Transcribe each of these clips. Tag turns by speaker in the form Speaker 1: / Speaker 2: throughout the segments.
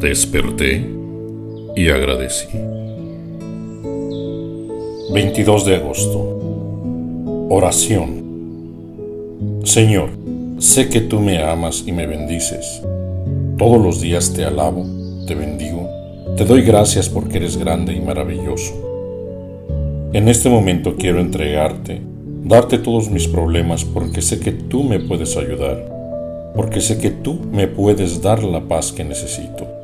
Speaker 1: Desperté y agradecí. 22 de agosto. Oración. Señor, sé que tú me amas y me bendices. Todos los días te alabo, te bendigo, te doy gracias porque eres grande y maravilloso. En este momento quiero entregarte, darte todos mis problemas porque sé que tú me puedes ayudar, porque sé que tú me puedes dar la paz que necesito.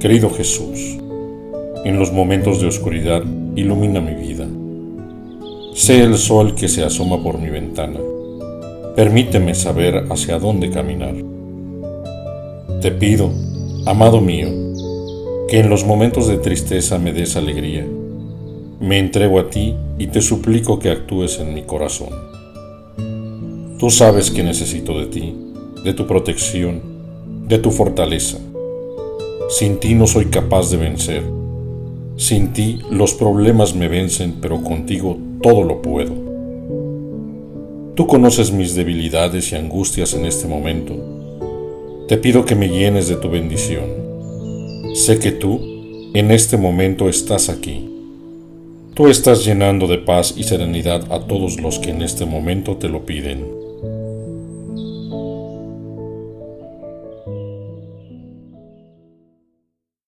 Speaker 1: Querido Jesús, en los momentos de oscuridad ilumina mi vida. Sé el sol que se asoma por mi ventana. Permíteme saber hacia dónde caminar. Te pido, amado mío, que en los momentos de tristeza me des alegría me entrego a ti y te suplico que actúes en mi corazón. Tú sabes que necesito de ti, de tu protección, de tu fortaleza. Sin ti no soy capaz de vencer. Sin ti los problemas me vencen, pero contigo todo lo puedo. Tú conoces mis debilidades y angustias en este momento. Te pido que me llenes de tu bendición. Sé que tú, en este momento, estás aquí Tú estás llenando de paz y serenidad a todos los que en este momento te lo piden.